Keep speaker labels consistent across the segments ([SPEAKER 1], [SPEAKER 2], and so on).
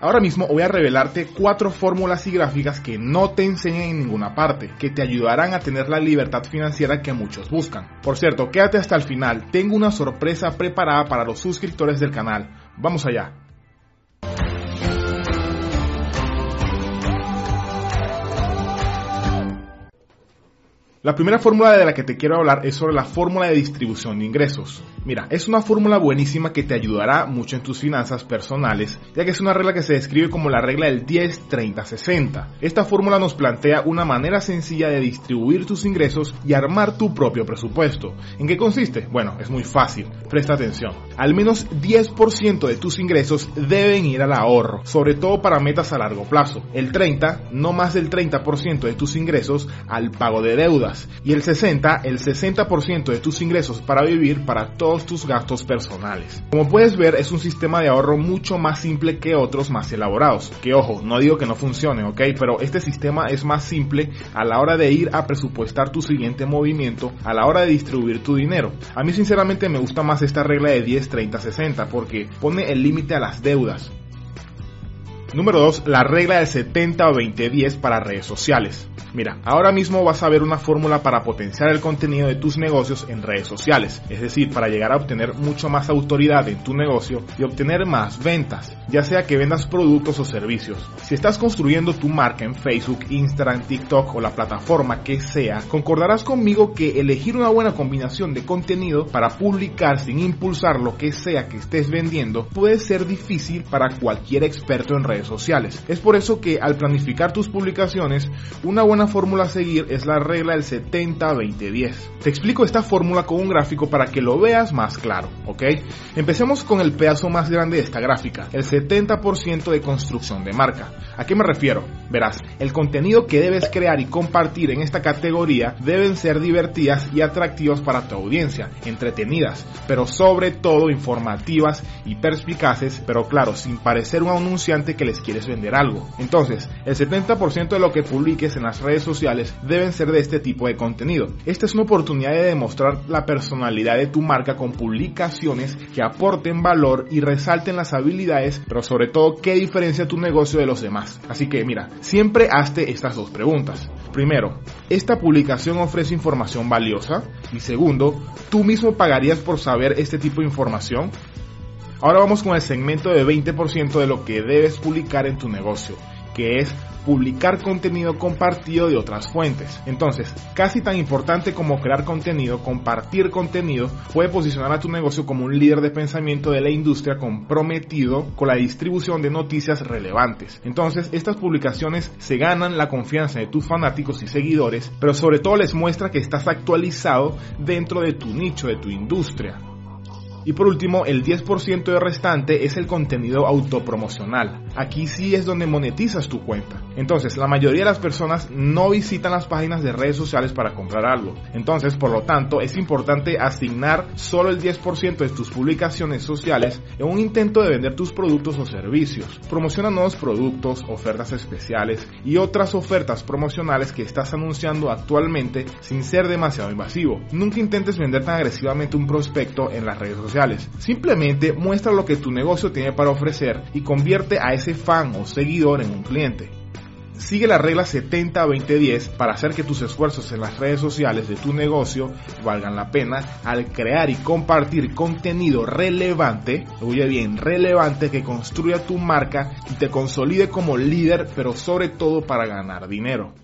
[SPEAKER 1] Ahora mismo voy a revelarte cuatro fórmulas y gráficas que no te enseñan en ninguna parte, que te ayudarán a tener la libertad financiera que muchos buscan. Por cierto, quédate hasta el final, tengo una sorpresa preparada para los suscriptores del canal. Vamos allá. La primera fórmula de la que te quiero hablar es sobre la fórmula de distribución de ingresos. Mira, es una fórmula buenísima que te ayudará mucho en tus finanzas personales, ya que es una regla que se describe como la regla del 10-30-60. Esta fórmula nos plantea una manera sencilla de distribuir tus ingresos y armar tu propio presupuesto. ¿En qué consiste? Bueno, es muy fácil. Presta atención. Al menos 10% de tus ingresos deben ir al ahorro, sobre todo para metas a largo plazo. El 30, no más del 30% de tus ingresos al pago de deuda y el 60, el 60% de tus ingresos para vivir para todos tus gastos personales. Como puedes ver, es un sistema de ahorro mucho más simple que otros más elaborados. Que ojo, no digo que no funcione, ok, pero este sistema es más simple a la hora de ir a presupuestar tu siguiente movimiento, a la hora de distribuir tu dinero. A mí sinceramente me gusta más esta regla de 10, 30, 60 porque pone el límite a las deudas. Número 2. La regla del 70 o 20-10 para redes sociales. Mira, ahora mismo vas a ver una fórmula para potenciar el contenido de tus negocios en redes sociales, es decir, para llegar a obtener mucho más autoridad en tu negocio y obtener más ventas, ya sea que vendas productos o servicios. Si estás construyendo tu marca en Facebook, Instagram, TikTok o la plataforma que sea, concordarás conmigo que elegir una buena combinación de contenido para publicar sin impulsar lo que sea que estés vendiendo puede ser difícil para cualquier experto en redes sociales. Es por eso que al planificar tus publicaciones, una buena fórmula a seguir es la regla del 70-20-10. Te explico esta fórmula con un gráfico para que lo veas más claro, ¿ok? Empecemos con el pedazo más grande de esta gráfica, el 70% de construcción de marca. ¿A qué me refiero? Verás, el contenido que debes crear y compartir en esta categoría deben ser divertidas y atractivas para tu audiencia, entretenidas, pero sobre todo informativas y perspicaces, pero claro, sin parecer un anunciante que quieres vender algo. Entonces, el 70% de lo que publiques en las redes sociales deben ser de este tipo de contenido. Esta es una oportunidad de demostrar la personalidad de tu marca con publicaciones que aporten valor y resalten las habilidades, pero sobre todo qué diferencia tu negocio de los demás. Así que mira, siempre hazte estas dos preguntas. Primero, ¿esta publicación ofrece información valiosa? Y segundo, ¿tú mismo pagarías por saber este tipo de información? Ahora vamos con el segmento de 20% de lo que debes publicar en tu negocio, que es publicar contenido compartido de otras fuentes. Entonces, casi tan importante como crear contenido, compartir contenido puede posicionar a tu negocio como un líder de pensamiento de la industria comprometido con la distribución de noticias relevantes. Entonces, estas publicaciones se ganan la confianza de tus fanáticos y seguidores, pero sobre todo les muestra que estás actualizado dentro de tu nicho, de tu industria. Y por último, el 10% de restante es el contenido autopromocional. Aquí sí es donde monetizas tu cuenta. Entonces, la mayoría de las personas no visitan las páginas de redes sociales para comprar algo. Entonces, por lo tanto, es importante asignar solo el 10% de tus publicaciones sociales en un intento de vender tus productos o servicios. Promociona nuevos productos, ofertas especiales y otras ofertas promocionales que estás anunciando actualmente sin ser demasiado invasivo. Nunca intentes vender tan agresivamente un prospecto en las redes sociales Simplemente muestra lo que tu negocio tiene para ofrecer y convierte a ese fan o seguidor en un cliente. Sigue la regla 70-20-10 para hacer que tus esfuerzos en las redes sociales de tu negocio valgan la pena al crear y compartir contenido relevante, oye bien, relevante que construya tu marca y te consolide como líder, pero sobre todo para ganar dinero.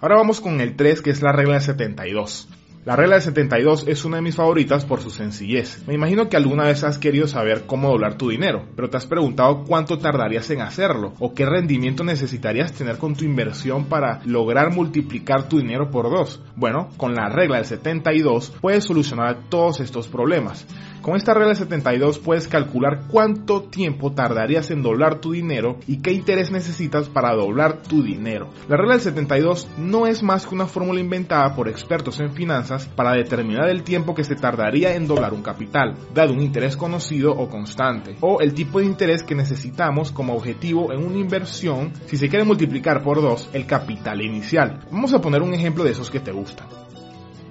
[SPEAKER 1] Ahora vamos con el 3 que es la regla 72. La regla de 72 es una de mis favoritas por su sencillez. Me imagino que alguna vez has querido saber cómo doblar tu dinero, pero te has preguntado cuánto tardarías en hacerlo o qué rendimiento necesitarías tener con tu inversión para lograr multiplicar tu dinero por dos. Bueno, con la regla del 72 puedes solucionar todos estos problemas. Con esta regla 72 puedes calcular cuánto tiempo tardarías en doblar tu dinero y qué interés necesitas para doblar tu dinero. La regla del 72 no es más que una fórmula inventada por expertos en finanzas para determinar el tiempo que se tardaría en doblar un capital, dado un interés conocido o constante, o el tipo de interés que necesitamos como objetivo en una inversión si se quiere multiplicar por dos el capital inicial. Vamos a poner un ejemplo de esos que te gustan.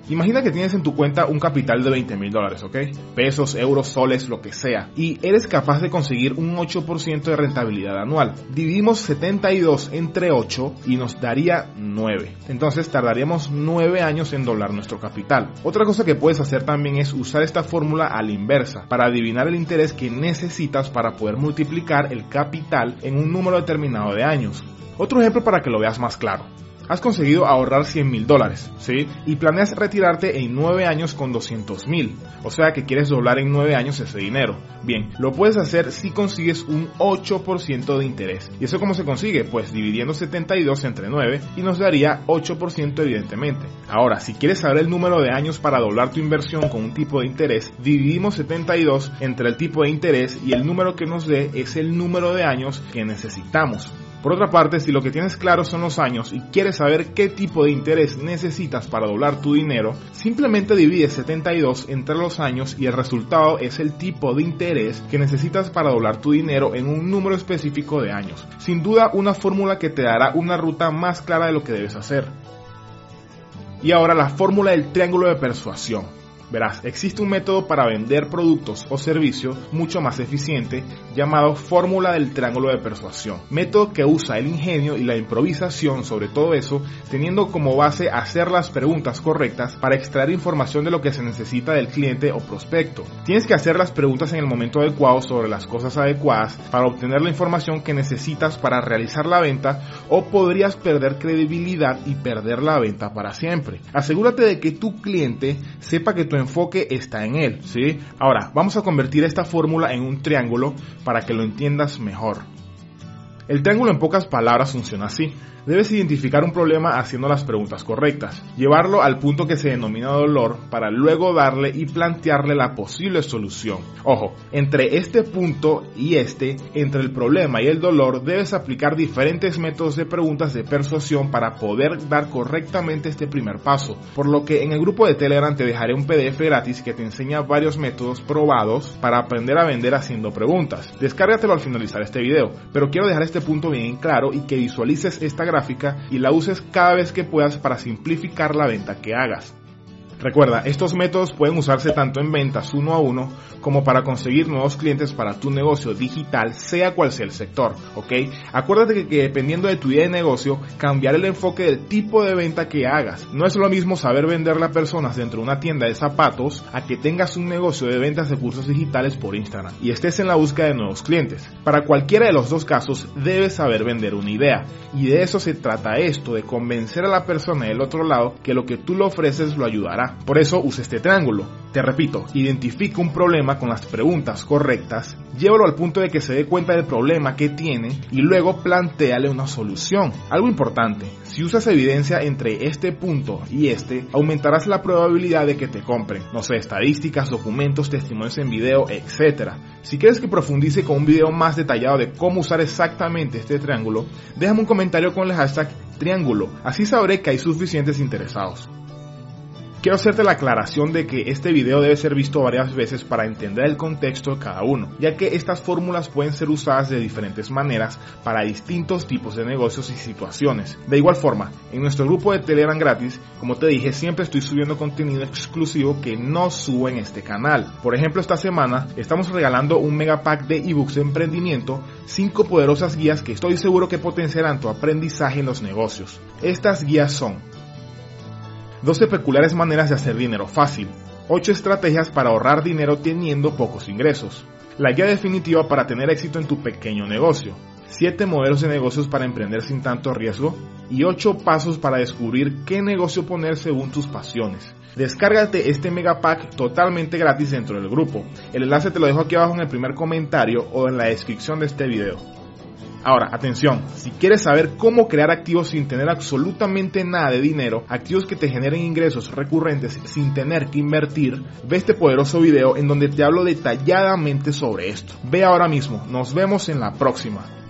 [SPEAKER 1] Imagina que tienes en tu cuenta un capital de 20 mil dólares, ¿ok? Pesos, euros, soles, lo que sea. Y eres capaz de conseguir un 8% de rentabilidad anual. Dividimos 72 entre 8 y nos daría 9. Entonces tardaríamos 9 años en doblar nuestro capital. Otra cosa que puedes hacer también es usar esta fórmula a la inversa para adivinar el interés que necesitas para poder multiplicar el capital en un número determinado de años. Otro ejemplo para que lo veas más claro. Has conseguido ahorrar 100 mil dólares, ¿sí? Y planeas retirarte en 9 años con 200 mil. O sea que quieres doblar en 9 años ese dinero. Bien, lo puedes hacer si consigues un 8% de interés. ¿Y eso cómo se consigue? Pues dividiendo 72 entre 9 y nos daría 8% evidentemente. Ahora, si quieres saber el número de años para doblar tu inversión con un tipo de interés, dividimos 72 entre el tipo de interés y el número que nos dé es el número de años que necesitamos. Por otra parte, si lo que tienes claro son los años y quieres saber qué tipo de interés necesitas para doblar tu dinero, simplemente divide 72 entre los años y el resultado es el tipo de interés que necesitas para doblar tu dinero en un número específico de años. Sin duda, una fórmula que te dará una ruta más clara de lo que debes hacer. Y ahora la fórmula del triángulo de persuasión. Verás, existe un método para vender productos o servicios mucho más eficiente llamado fórmula del triángulo de persuasión. Método que usa el ingenio y la improvisación sobre todo eso, teniendo como base hacer las preguntas correctas para extraer información de lo que se necesita del cliente o prospecto. Tienes que hacer las preguntas en el momento adecuado sobre las cosas adecuadas para obtener la información que necesitas para realizar la venta o podrías perder credibilidad y perder la venta para siempre. Asegúrate de que tu cliente sepa que tu enfoque está en él, ¿sí? Ahora, vamos a convertir esta fórmula en un triángulo para que lo entiendas mejor. El triángulo en pocas palabras funciona así. Debes identificar un problema haciendo las preguntas correctas, llevarlo al punto que se denomina dolor para luego darle y plantearle la posible solución. Ojo, entre este punto y este, entre el problema y el dolor, debes aplicar diferentes métodos de preguntas de persuasión para poder dar correctamente este primer paso. Por lo que en el grupo de Telegram te dejaré un PDF gratis que te enseña varios métodos probados para aprender a vender haciendo preguntas. Descárgatelo al finalizar este video, pero quiero dejar este punto bien claro y que visualices esta gráfica y la uses cada vez que puedas para simplificar la venta que hagas. Recuerda, estos métodos pueden usarse tanto en ventas uno a uno como para conseguir nuevos clientes para tu negocio digital, sea cual sea el sector, ¿ok? Acuérdate que, dependiendo de tu idea de negocio, cambiar el enfoque del tipo de venta que hagas. No es lo mismo saber venderle a personas dentro de una tienda de zapatos a que tengas un negocio de ventas de cursos digitales por Instagram y estés en la búsqueda de nuevos clientes. Para cualquiera de los dos casos, debes saber vender una idea. Y de eso se trata esto, de convencer a la persona del otro lado que lo que tú le ofreces lo ayudará. Por eso usa este triángulo. Te repito, identifica un problema con las preguntas correctas, llévalo al punto de que se dé cuenta del problema que tiene y luego planteale una solución. Algo importante, si usas evidencia entre este punto y este, aumentarás la probabilidad de que te compren. No sé, estadísticas, documentos, testimonios en video, etc. Si quieres que profundice con un video más detallado de cómo usar exactamente este triángulo, déjame un comentario con el hashtag triángulo, así sabré que hay suficientes interesados. Quiero hacerte la aclaración de que este video debe ser visto varias veces para entender el contexto de cada uno, ya que estas fórmulas pueden ser usadas de diferentes maneras para distintos tipos de negocios y situaciones. De igual forma, en nuestro grupo de Telegram gratis, como te dije, siempre estoy subiendo contenido exclusivo que no subo en este canal. Por ejemplo, esta semana estamos regalando un mega pack de ebooks de emprendimiento, 5 poderosas guías que estoy seguro que potenciarán tu aprendizaje en los negocios. Estas guías son 12 peculiares maneras de hacer dinero fácil, 8 estrategias para ahorrar dinero teniendo pocos ingresos, la guía definitiva para tener éxito en tu pequeño negocio, 7 modelos de negocios para emprender sin tanto riesgo y 8 pasos para descubrir qué negocio poner según tus pasiones. Descárgate este mega pack totalmente gratis dentro del grupo. El enlace te lo dejo aquí abajo en el primer comentario o en la descripción de este video. Ahora, atención, si quieres saber cómo crear activos sin tener absolutamente nada de dinero, activos que te generen ingresos recurrentes sin tener que invertir, ve este poderoso video en donde te hablo detalladamente sobre esto. Ve ahora mismo, nos vemos en la próxima.